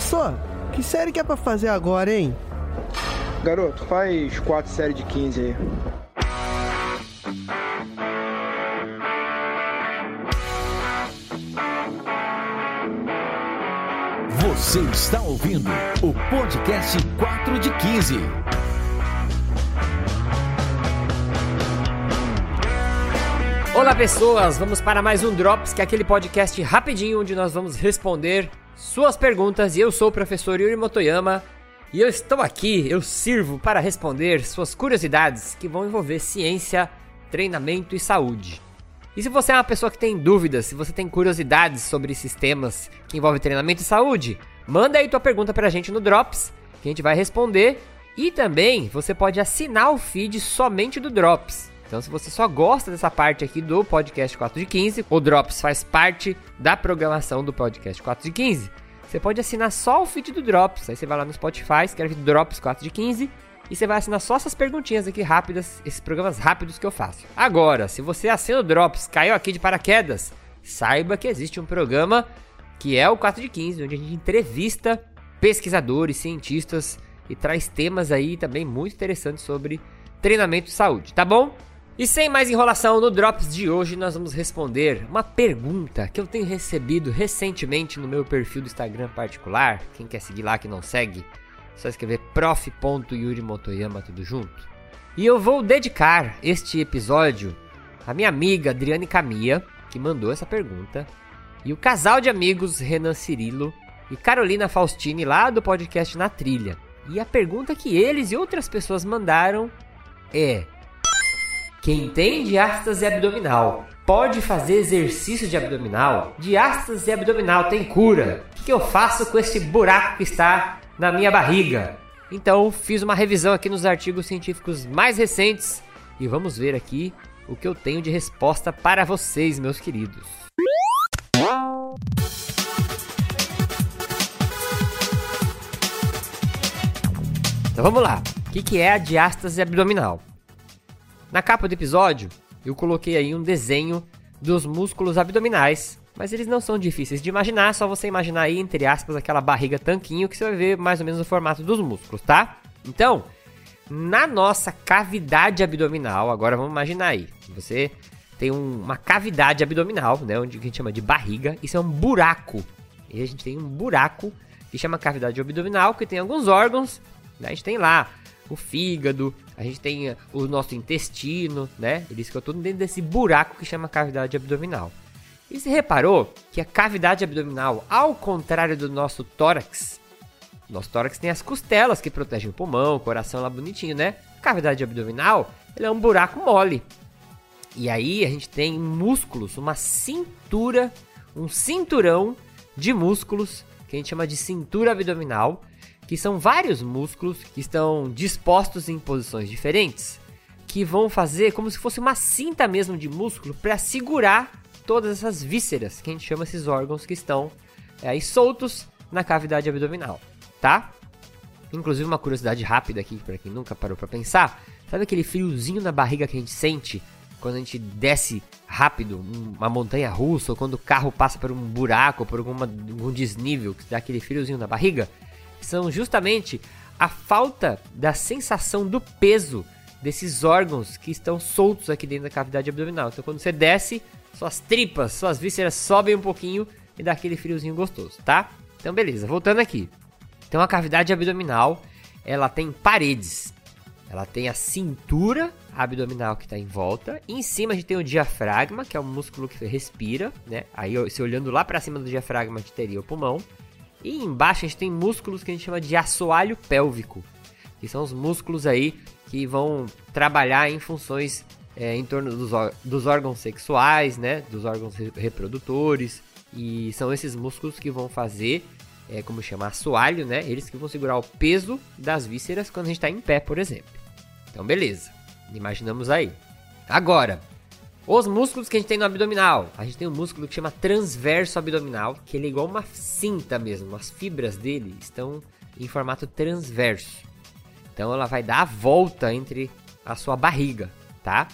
Só, que série que é pra fazer agora, hein? Garoto, faz quatro séries de 15 aí. Você está ouvindo o podcast 4 de 15. Olá pessoas, vamos para mais um Drops, que é aquele podcast rapidinho onde nós vamos responder suas perguntas. E eu sou o professor Yuri Motoyama e eu estou aqui, eu sirvo para responder suas curiosidades que vão envolver ciência, treinamento e saúde. E se você é uma pessoa que tem dúvidas, se você tem curiosidades sobre esses temas que envolvem treinamento e saúde, manda aí tua pergunta pra gente no Drops, que a gente vai responder. E também você pode assinar o feed somente do Drops. Então, se você só gosta dessa parte aqui do podcast 4 de 15, o Drops faz parte da programação do podcast 4 de 15. Você pode assinar só o feed do Drops. Aí você vai lá no Spotify, escreve Drops 4 de 15 e você vai assinar só essas perguntinhas aqui rápidas, esses programas rápidos que eu faço. Agora, se você assina o Drops, caiu aqui de paraquedas, saiba que existe um programa que é o 4 de 15, onde a gente entrevista pesquisadores, cientistas e traz temas aí também muito interessantes sobre treinamento e saúde, tá bom? E sem mais enrolação, no Drops de hoje nós vamos responder uma pergunta que eu tenho recebido recentemente no meu perfil do Instagram particular. Quem quer seguir lá que não segue, só escrever prof.yurimotoyama tudo junto. E eu vou dedicar este episódio à minha amiga Adriane Camia, que mandou essa pergunta, e o casal de amigos Renan Cirilo e Carolina Faustini lá do podcast Na Trilha. E a pergunta que eles e outras pessoas mandaram é: quem tem diástase abdominal pode fazer exercício de abdominal? Diástase abdominal tem cura. O que eu faço com esse buraco que está na minha barriga? Então, fiz uma revisão aqui nos artigos científicos mais recentes e vamos ver aqui o que eu tenho de resposta para vocês, meus queridos. Então vamos lá. O que, que é a diástase abdominal? Na capa do episódio, eu coloquei aí um desenho dos músculos abdominais, mas eles não são difíceis de imaginar, só você imaginar aí, entre aspas, aquela barriga tanquinho que você vai ver mais ou menos o formato dos músculos, tá? Então, na nossa cavidade abdominal, agora vamos imaginar aí, você tem um, uma cavidade abdominal, né, onde a gente chama de barriga, isso é um buraco. E a gente tem um buraco que chama cavidade abdominal, que tem alguns órgãos, né, a gente tem lá o fígado, a gente tem o nosso intestino, né? Eles ficam tudo dentro desse buraco que chama cavidade abdominal. E você reparou que a cavidade abdominal, ao contrário do nosso tórax, nosso tórax tem as costelas que protegem o pulmão, o coração lá bonitinho, né? A cavidade abdominal, ele é um buraco mole. E aí a gente tem músculos, uma cintura, um cinturão de músculos que a gente chama de cintura abdominal, que são vários músculos que estão dispostos em posições diferentes, que vão fazer como se fosse uma cinta mesmo de músculo para segurar todas essas vísceras, que a gente chama esses órgãos que estão é, aí soltos na cavidade abdominal, tá? Inclusive uma curiosidade rápida aqui para quem nunca parou para pensar, sabe aquele friozinho na barriga que a gente sente quando a gente desce rápido uma montanha russa ou quando o carro passa por um buraco, por alguma, algum desnível que dá aquele friozinho na barriga? São justamente a falta da sensação do peso desses órgãos que estão soltos aqui dentro da cavidade abdominal. Então, quando você desce, suas tripas, suas vísceras sobem um pouquinho e dá aquele friozinho gostoso, tá? Então, beleza, voltando aqui. Então, a cavidade abdominal, ela tem paredes. Ela tem a cintura abdominal que está em volta. E em cima a gente tem o diafragma, que é o músculo que respira, né? Aí, se olhando lá para cima do diafragma, a gente teria o pulmão. E embaixo a gente tem músculos que a gente chama de assoalho pélvico, que são os músculos aí que vão trabalhar em funções é, em torno dos, dos, órgãos sexuais, né, dos órgãos reprodutores, e são esses músculos que vão fazer, é, como chama, assoalho, né, eles que vão segurar o peso das vísceras quando a gente está em pé, por exemplo. Então, beleza, imaginamos aí. Agora, os músculos que a gente tem no abdominal. A gente tem um músculo que chama transverso abdominal, que ele é igual uma cinta mesmo. As fibras dele estão em formato transverso. Então ela vai dar a volta entre a sua barriga, tá?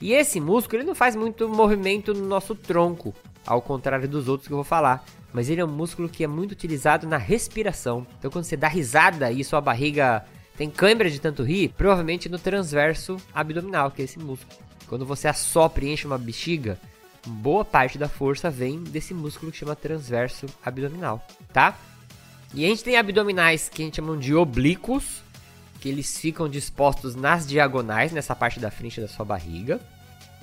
E esse músculo ele não faz muito movimento no nosso tronco, ao contrário dos outros que eu vou falar. Mas ele é um músculo que é muito utilizado na respiração. Então quando você dá risada e sua barriga tem câimbra de tanto rir, provavelmente no transverso abdominal, que é esse músculo. Quando você assopra e enche uma bexiga, boa parte da força vem desse músculo que chama transverso abdominal, tá? E a gente tem abdominais que a gente chama de oblíquos, que eles ficam dispostos nas diagonais, nessa parte da frente da sua barriga,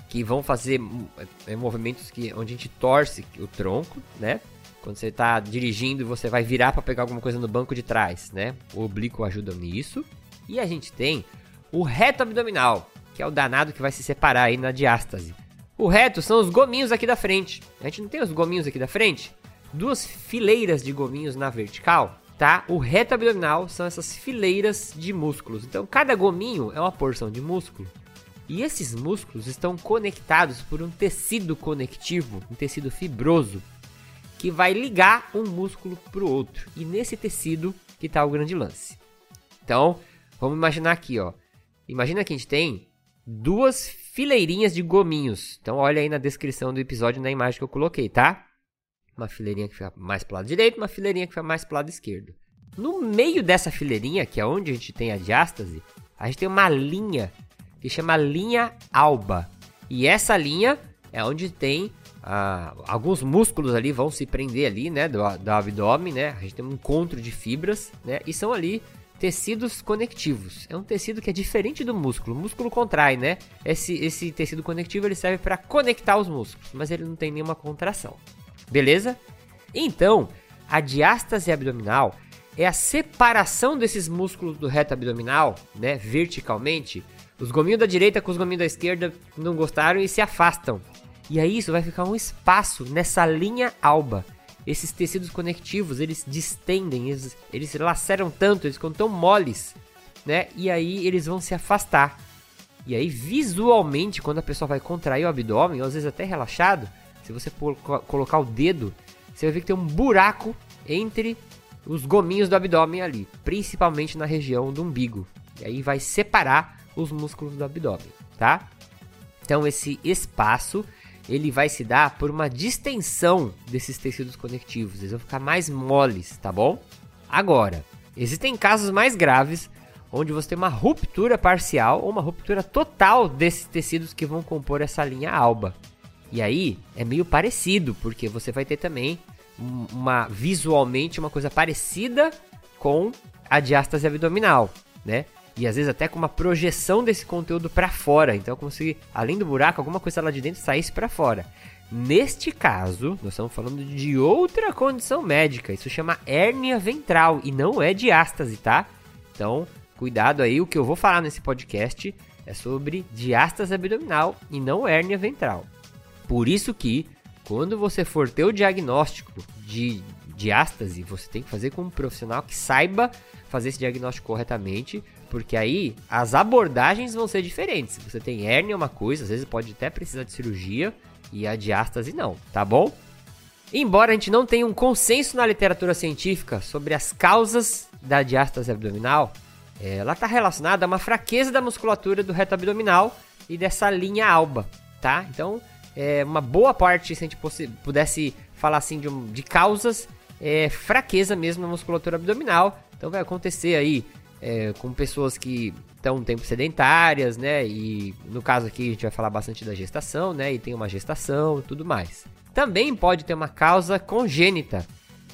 que vão fazer é, movimentos que, onde a gente torce o tronco, né? Quando você está dirigindo, você vai virar para pegar alguma coisa no banco de trás, né? O oblíquo ajuda nisso. E a gente tem o reto abdominal, que é o danado que vai se separar aí na diástase. O reto são os gominhos aqui da frente. A gente não tem os gominhos aqui da frente? Duas fileiras de gominhos na vertical, tá? O reto abdominal são essas fileiras de músculos. Então, cada gominho é uma porção de músculo. E esses músculos estão conectados por um tecido conectivo, um tecido fibroso, que vai ligar um músculo para o outro. E nesse tecido que está o grande lance. Então, vamos imaginar aqui, ó. Imagina que a gente tem duas fileirinhas de gominhos. Então olha aí na descrição do episódio na imagem que eu coloquei, tá? Uma fileirinha que fica mais pro lado direito, uma fileirinha que fica mais pro lado esquerdo. No meio dessa fileirinha, que é onde a gente tem a diástase, a gente tem uma linha que chama linha alba. E essa linha é onde tem ah, alguns músculos ali vão se prender ali, né, do, do abdômen, né? A gente tem um encontro de fibras, né? E são ali tecidos conectivos. É um tecido que é diferente do músculo. O músculo contrai, né? Esse, esse tecido conectivo ele serve para conectar os músculos, mas ele não tem nenhuma contração. Beleza? Então, a diástase abdominal é a separação desses músculos do reto abdominal, né, verticalmente. Os gominhos da direita com os gominhos da esquerda não gostaram e se afastam. E aí isso vai ficar um espaço nessa linha alba esses tecidos conectivos, eles distendem, eles, eles laceram tanto, eles ficam tão moles, né? E aí eles vão se afastar. E aí, visualmente, quando a pessoa vai contrair o abdômen, ou às vezes até relaxado, se você colocar o dedo, você vai ver que tem um buraco entre os gominhos do abdômen ali, principalmente na região do umbigo. E aí vai separar os músculos do abdômen, tá? Então esse espaço ele vai se dar por uma distensão desses tecidos conectivos, eles vão ficar mais moles, tá bom? Agora, existem casos mais graves onde você tem uma ruptura parcial ou uma ruptura total desses tecidos que vão compor essa linha alba. E aí é meio parecido, porque você vai ter também uma visualmente uma coisa parecida com a diástase abdominal, né? E às vezes até com uma projeção desse conteúdo para fora. Então, como se além do buraco, alguma coisa lá de dentro saísse para fora. Neste caso, nós estamos falando de outra condição médica. Isso chama hérnia ventral e não é diástase, tá? Então, cuidado aí. O que eu vou falar nesse podcast é sobre diástase abdominal e não hérnia ventral. Por isso que, quando você for ter o diagnóstico de diástase, você tem que fazer com um profissional que saiba fazer esse diagnóstico corretamente, porque aí as abordagens vão ser diferentes. Você tem hérnia é uma coisa, às vezes pode até precisar de cirurgia e a diástase não, tá bom? Embora a gente não tenha um consenso na literatura científica sobre as causas da diástase abdominal, ela está relacionada a uma fraqueza da musculatura do reto abdominal e dessa linha alba, tá? Então, é uma boa parte, se a gente pudesse falar assim de, um, de causas, é fraqueza mesmo na musculatura abdominal. Então vai acontecer aí é, com pessoas que estão um tempo sedentárias, né? E no caso aqui a gente vai falar bastante da gestação, né? E tem uma gestação e tudo mais. Também pode ter uma causa congênita,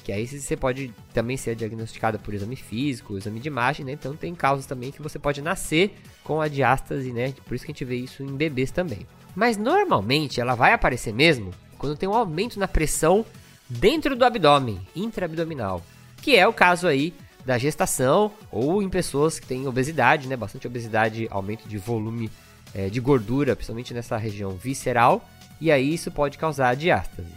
que aí você pode também ser diagnosticada por exame físico, exame de imagem, né? Então tem causas também que você pode nascer com a diástase, né? Por isso que a gente vê isso em bebês também. Mas normalmente ela vai aparecer mesmo quando tem um aumento na pressão dentro do abdômen, intraabdominal, que é o caso aí da gestação ou em pessoas que têm obesidade, né? Bastante obesidade, aumento de volume é, de gordura, principalmente nessa região visceral, e aí isso pode causar diástase.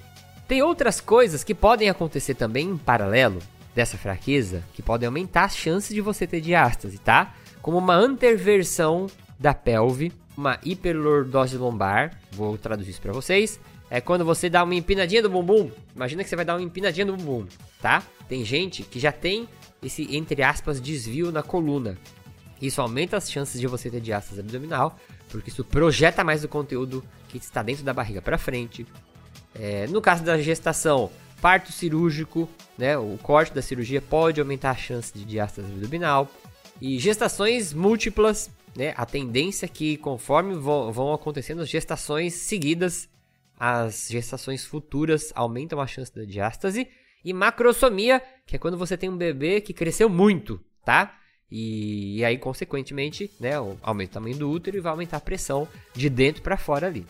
Tem outras coisas que podem acontecer também em paralelo dessa fraqueza, que podem aumentar as chances de você ter diástase, tá? Como uma anterversão da pelve, uma hiperlordose lombar, vou traduzir isso para vocês, é quando você dá uma empinadinha do bumbum. Imagina que você vai dar uma empinadinha do bumbum, tá? Tem gente que já tem esse, entre aspas, desvio na coluna. Isso aumenta as chances de você ter diástase abdominal, porque isso projeta mais o conteúdo que está dentro da barriga para frente. É, no caso da gestação, parto cirúrgico, né, o corte da cirurgia pode aumentar a chance de diástase abdominal. E gestações múltiplas, né, a tendência é que conforme vão, vão acontecendo as gestações seguidas, as gestações futuras aumentam a chance da diástase. E macrosomia, que é quando você tem um bebê que cresceu muito, tá? E, e aí, consequentemente, né, aumenta o tamanho do útero e vai aumentar a pressão de dentro para fora ali.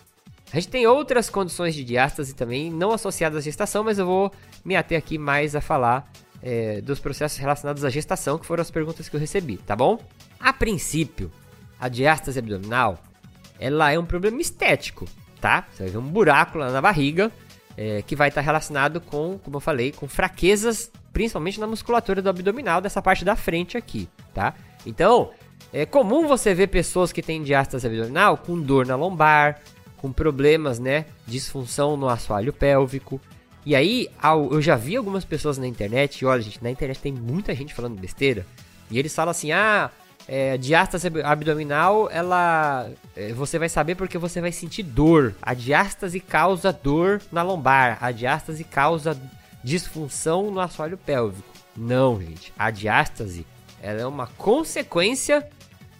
A gente tem outras condições de diástase também, não associadas à gestação, mas eu vou me ater aqui mais a falar é, dos processos relacionados à gestação, que foram as perguntas que eu recebi, tá bom? A princípio, a diástase abdominal, ela é um problema estético, tá? Você vai ver um buraco lá na barriga, é, que vai estar relacionado com, como eu falei, com fraquezas, principalmente na musculatura do abdominal, dessa parte da frente aqui, tá? Então, é comum você ver pessoas que têm diástase abdominal com dor na lombar, com problemas, né, disfunção no assoalho pélvico. E aí, eu já vi algumas pessoas na internet, e olha, gente, na internet tem muita gente falando besteira, e eles falam assim: "Ah, é, diástase abdominal, ela é, você vai saber porque você vai sentir dor. A diástase causa dor na lombar, a diástase causa disfunção no assoalho pélvico. Não, gente. A diástase ela é uma consequência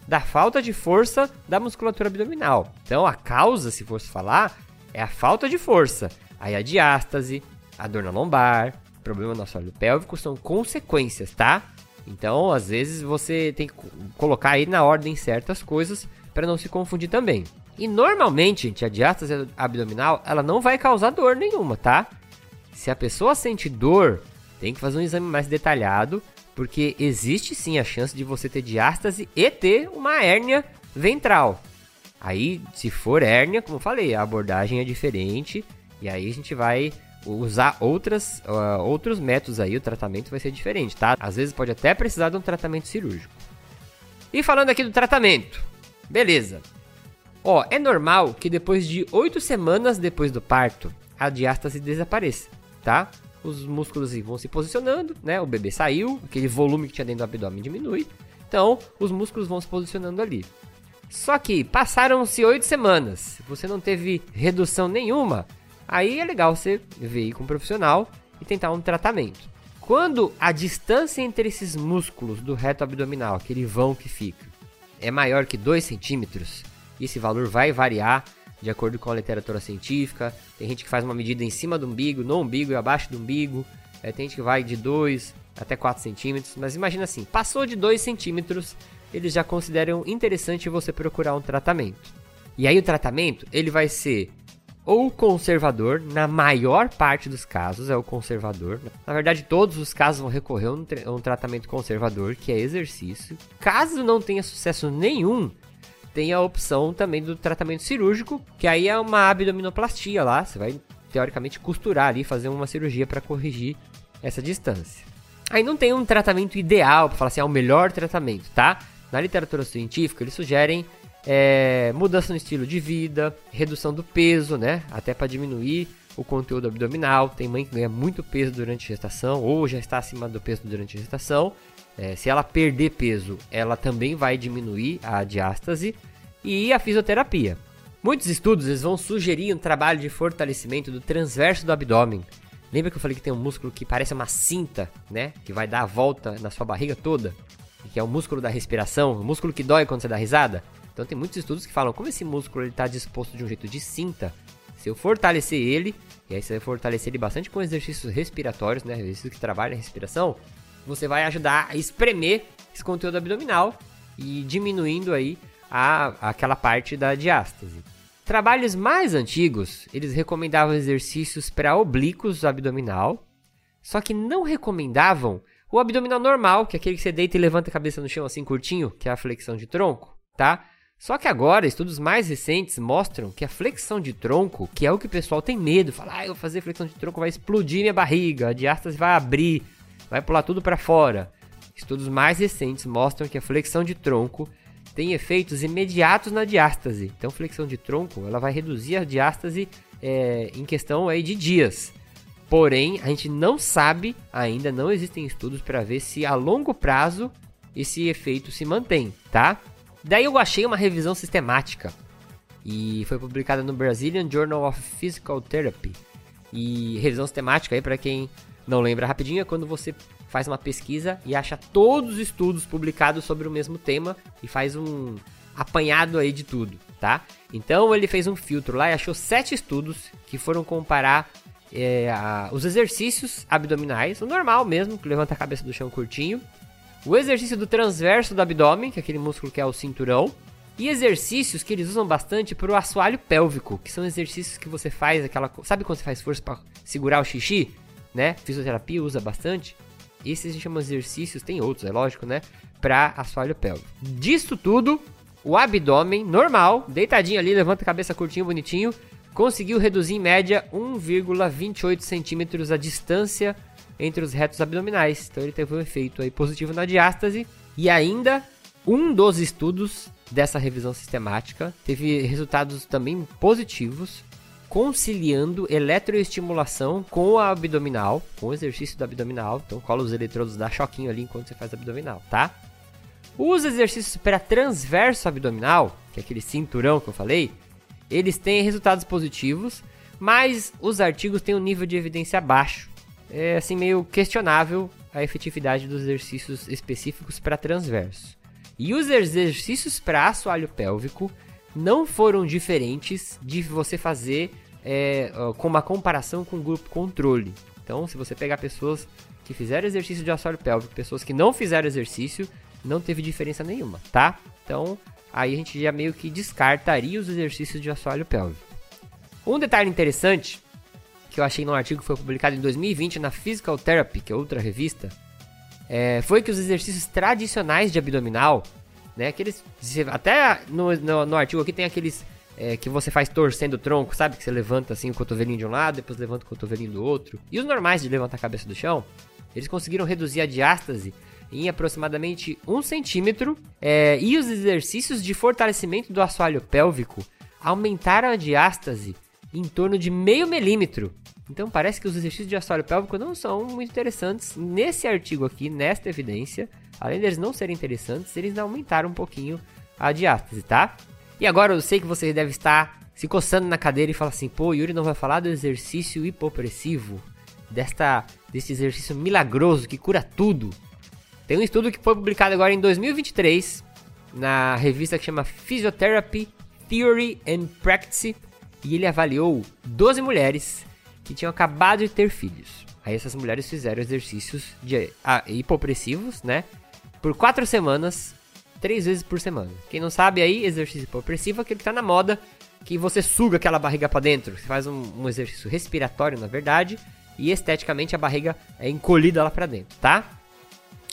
da falta de força da musculatura abdominal. Então a causa, se fosse falar, é a falta de força. Aí a diástase, a dor na lombar, problema no assoalho pélvico são consequências, tá? Então, às vezes você tem que colocar aí na ordem certas coisas para não se confundir também. E normalmente, gente, a diástase abdominal, ela não vai causar dor nenhuma, tá? Se a pessoa sente dor, tem que fazer um exame mais detalhado porque existe sim a chance de você ter diástase e ter uma hérnia ventral. Aí, se for hérnia, como eu falei, a abordagem é diferente e aí a gente vai usar outras, uh, outros métodos aí, o tratamento vai ser diferente, tá? Às vezes pode até precisar de um tratamento cirúrgico. E falando aqui do tratamento, beleza. Ó, é normal que depois de 8 semanas depois do parto, a diástase desapareça, tá? os músculos vão se posicionando, né? O bebê saiu, aquele volume que tinha dentro do abdômen diminui. Então, os músculos vão se posicionando ali. Só que passaram-se oito semanas, você não teve redução nenhuma, aí é legal você vir com um profissional e tentar um tratamento. Quando a distância entre esses músculos do reto abdominal, aquele vão que fica, é maior que 2 centímetros, esse valor vai variar de acordo com a literatura científica. Tem gente que faz uma medida em cima do umbigo, no umbigo e abaixo do umbigo. É, tem gente que vai de 2 até 4 centímetros. Mas imagina assim, passou de 2 centímetros, eles já consideram interessante você procurar um tratamento. E aí o tratamento, ele vai ser ou conservador, na maior parte dos casos é o conservador. Na verdade, todos os casos vão recorrer a um, tra um tratamento conservador, que é exercício. Caso não tenha sucesso nenhum, tem a opção também do tratamento cirúrgico, que aí é uma abdominoplastia lá, você vai teoricamente costurar ali, fazer uma cirurgia para corrigir essa distância. Aí não tem um tratamento ideal para falar assim, é o melhor tratamento, tá? Na literatura científica eles sugerem é, mudança no estilo de vida, redução do peso, né? Até para diminuir o conteúdo abdominal. Tem mãe que ganha muito peso durante a gestação ou já está acima do peso durante a gestação. É, se ela perder peso, ela também vai diminuir a diástase e a fisioterapia. Muitos estudos eles vão sugerir um trabalho de fortalecimento do transverso do abdômen. Lembra que eu falei que tem um músculo que parece uma cinta, né? Que vai dar a volta na sua barriga toda? Que é o músculo da respiração, o músculo que dói quando você dá risada? Então tem muitos estudos que falam como esse músculo está disposto de um jeito de cinta. Se eu fortalecer ele, e aí você vai fortalecer ele bastante com exercícios respiratórios, né? Exercícios que trabalham a respiração, você vai ajudar a espremer esse conteúdo abdominal e diminuindo aí a, aquela parte da diástase. Trabalhos mais antigos, eles recomendavam exercícios para oblíquos abdominal, só que não recomendavam o abdominal normal, que é aquele que você deita e levanta a cabeça no chão assim curtinho, que é a flexão de tronco, tá? Só que agora, estudos mais recentes mostram que a flexão de tronco, que é o que o pessoal tem medo, fala, ah, eu vou fazer flexão de tronco, vai explodir minha barriga, a diástase vai abrir, vai pular tudo para fora. Estudos mais recentes mostram que a flexão de tronco tem efeitos imediatos na diástase. Então, flexão de tronco, ela vai reduzir a diástase é, em questão aí de dias. Porém, a gente não sabe, ainda não existem estudos para ver se a longo prazo esse efeito se mantém, tá? Daí eu achei uma revisão sistemática e foi publicada no Brazilian Journal of Physical Therapy E revisão sistemática aí, para quem não lembra rapidinho, é quando você faz uma pesquisa e acha todos os estudos publicados sobre o mesmo tema e faz um apanhado aí de tudo, tá? Então ele fez um filtro lá e achou sete estudos que foram comparar é, a, os exercícios abdominais, o normal mesmo, que levanta a cabeça do chão curtinho, o exercício do transverso do abdômen, que é aquele músculo que é o cinturão, e exercícios que eles usam bastante para o assoalho pélvico, que são exercícios que você faz aquela, sabe quando você faz força para segurar o xixi, né? Fisioterapia usa bastante. Esses se chamam exercícios, tem outros, é lógico, né? Para assoalho pélvico. Disso tudo, o abdômen normal, deitadinho ali, levanta a cabeça curtinho, bonitinho, conseguiu reduzir em média 1,28 centímetros a distância entre os retos abdominais. Então ele teve um efeito aí positivo na diástase. E ainda, um dos estudos dessa revisão sistemática teve resultados também positivos, conciliando eletroestimulação com a abdominal, com o exercício do abdominal. Então cola os eletrodos, dá choquinho ali enquanto você faz abdominal, tá? Os exercícios para transverso abdominal, que é aquele cinturão que eu falei, eles têm resultados positivos, mas os artigos têm um nível de evidência baixo. É assim meio questionável a efetividade dos exercícios específicos para transverso. E os exercícios para assoalho pélvico não foram diferentes de você fazer é, com uma comparação com o grupo controle. Então, se você pegar pessoas que fizeram exercício de assoalho pélvico, pessoas que não fizeram exercício, não teve diferença nenhuma, tá? Então, aí a gente já meio que descartaria os exercícios de assoalho pélvico. Um detalhe interessante que eu achei num artigo que foi publicado em 2020 na Physical Therapy, que é outra revista, é, foi que os exercícios tradicionais de abdominal, né, aqueles até no, no, no artigo aqui tem aqueles é, que você faz torcendo o tronco, sabe? Que você levanta assim o cotovelinho de um lado, depois levanta o cotovelinho do outro. E os normais de levantar a cabeça do chão, eles conseguiram reduzir a diástase em aproximadamente 1 centímetro. É, e os exercícios de fortalecimento do assoalho pélvico aumentaram a diástase em torno de meio milímetro. Então parece que os exercícios de assoalho pélvico não são muito interessantes nesse artigo aqui, nesta evidência. Além deles não serem interessantes, eles aumentaram um pouquinho a diástase, tá? E agora eu sei que você deve estar se coçando na cadeira e falar assim: pô, Yuri não vai falar do exercício hipopressivo, desta, desse exercício milagroso que cura tudo. Tem um estudo que foi publicado agora em 2023 na revista que chama Physiotherapy Theory and Practice e ele avaliou 12 mulheres que tinham acabado de ter filhos. Aí essas mulheres fizeram exercícios de ah, hipopressivos, né? Por 4 semanas, 3 vezes por semana. Quem não sabe aí, exercício hipopressivo é aquele que tá na moda, que você suga aquela barriga para dentro. Você faz um, um exercício respiratório, na verdade, e esteticamente a barriga é encolhida lá para dentro, tá?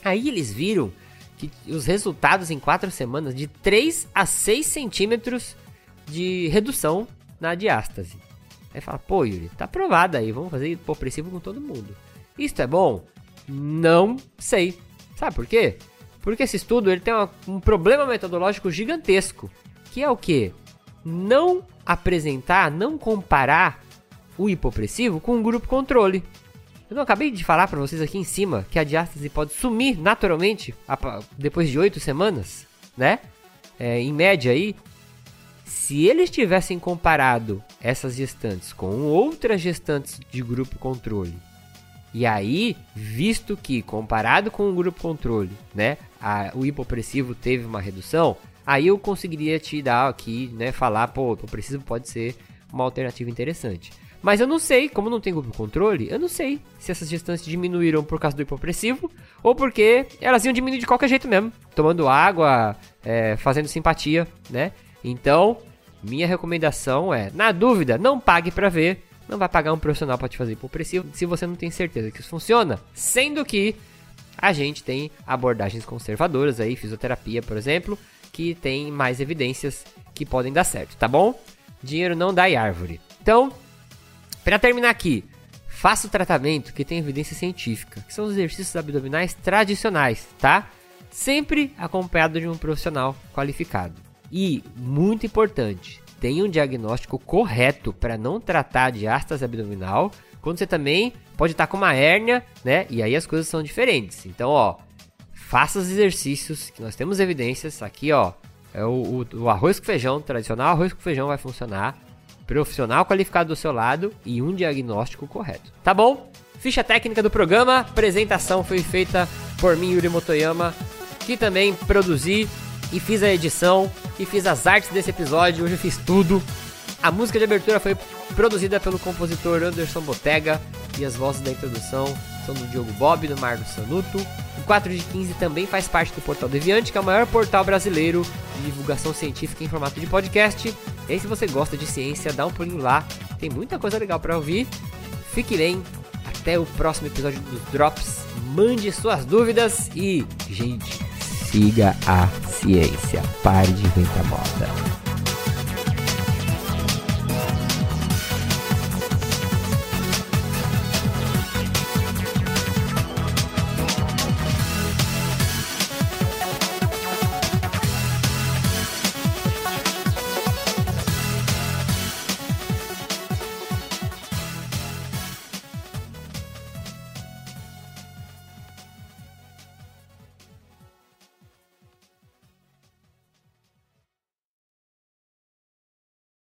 Aí eles viram que os resultados em 4 semanas de 3 a 6 centímetros de redução na diástase. Aí fala, pô, Yuri, tá aprovado aí, vamos fazer hipopressivo com todo mundo. Isto é bom? Não sei. Sabe por quê? Porque esse estudo ele tem uma, um problema metodológico gigantesco, que é o que? Não apresentar, não comparar o hipopressivo com o grupo controle. Eu não acabei de falar para vocês aqui em cima que a diástase pode sumir naturalmente depois de oito semanas, né? É, em média aí. Se eles tivessem comparado essas gestantes com outras gestantes de grupo controle, e aí, visto que comparado com o grupo controle, né, a, o hipopressivo teve uma redução, aí eu conseguiria te dar aqui, né, falar, pô, o hipopressivo pode ser uma alternativa interessante. Mas eu não sei, como não tem grupo controle, eu não sei se essas distâncias diminuíram por causa do hipopressivo ou porque elas iam diminuir de qualquer jeito mesmo, tomando água, é, fazendo simpatia, né? Então, minha recomendação é, na dúvida, não pague para ver, não vai pagar um profissional para te fazer hipopressivo se você não tem certeza que isso funciona, sendo que a gente tem abordagens conservadoras aí, fisioterapia, por exemplo, que tem mais evidências que podem dar certo, tá bom? Dinheiro não dá em árvore. Então, para terminar aqui, faça o tratamento que tem evidência científica, que são os exercícios abdominais tradicionais, tá? Sempre acompanhado de um profissional qualificado. E, muito importante, tenha um diagnóstico correto para não tratar de diástase abdominal, quando você também pode estar com uma hérnia, né? E aí as coisas são diferentes. Então, ó, faça os exercícios que nós temos evidências. Aqui, ó, é o, o, o arroz com feijão, tradicional arroz com feijão vai funcionar profissional qualificado do seu lado e um diagnóstico correto. Tá bom? Ficha técnica do programa, apresentação foi feita por mim, Yuri Motoyama, que também produzi e fiz a edição e fiz as artes desse episódio, hoje eu fiz tudo. A música de abertura foi produzida pelo compositor Anderson Botega e as vozes da introdução são do Diogo Bob, do Marcos Sanuto. O 4 de 15 também faz parte do Portal Deviante, que é o maior portal brasileiro de divulgação científica em formato de podcast. E aí, se você gosta de ciência, dá um pulinho lá. Tem muita coisa legal para ouvir. Fique bem. Até o próximo episódio dos Drops. Mande suas dúvidas e, gente, siga a ciência. Pare de inventar moda.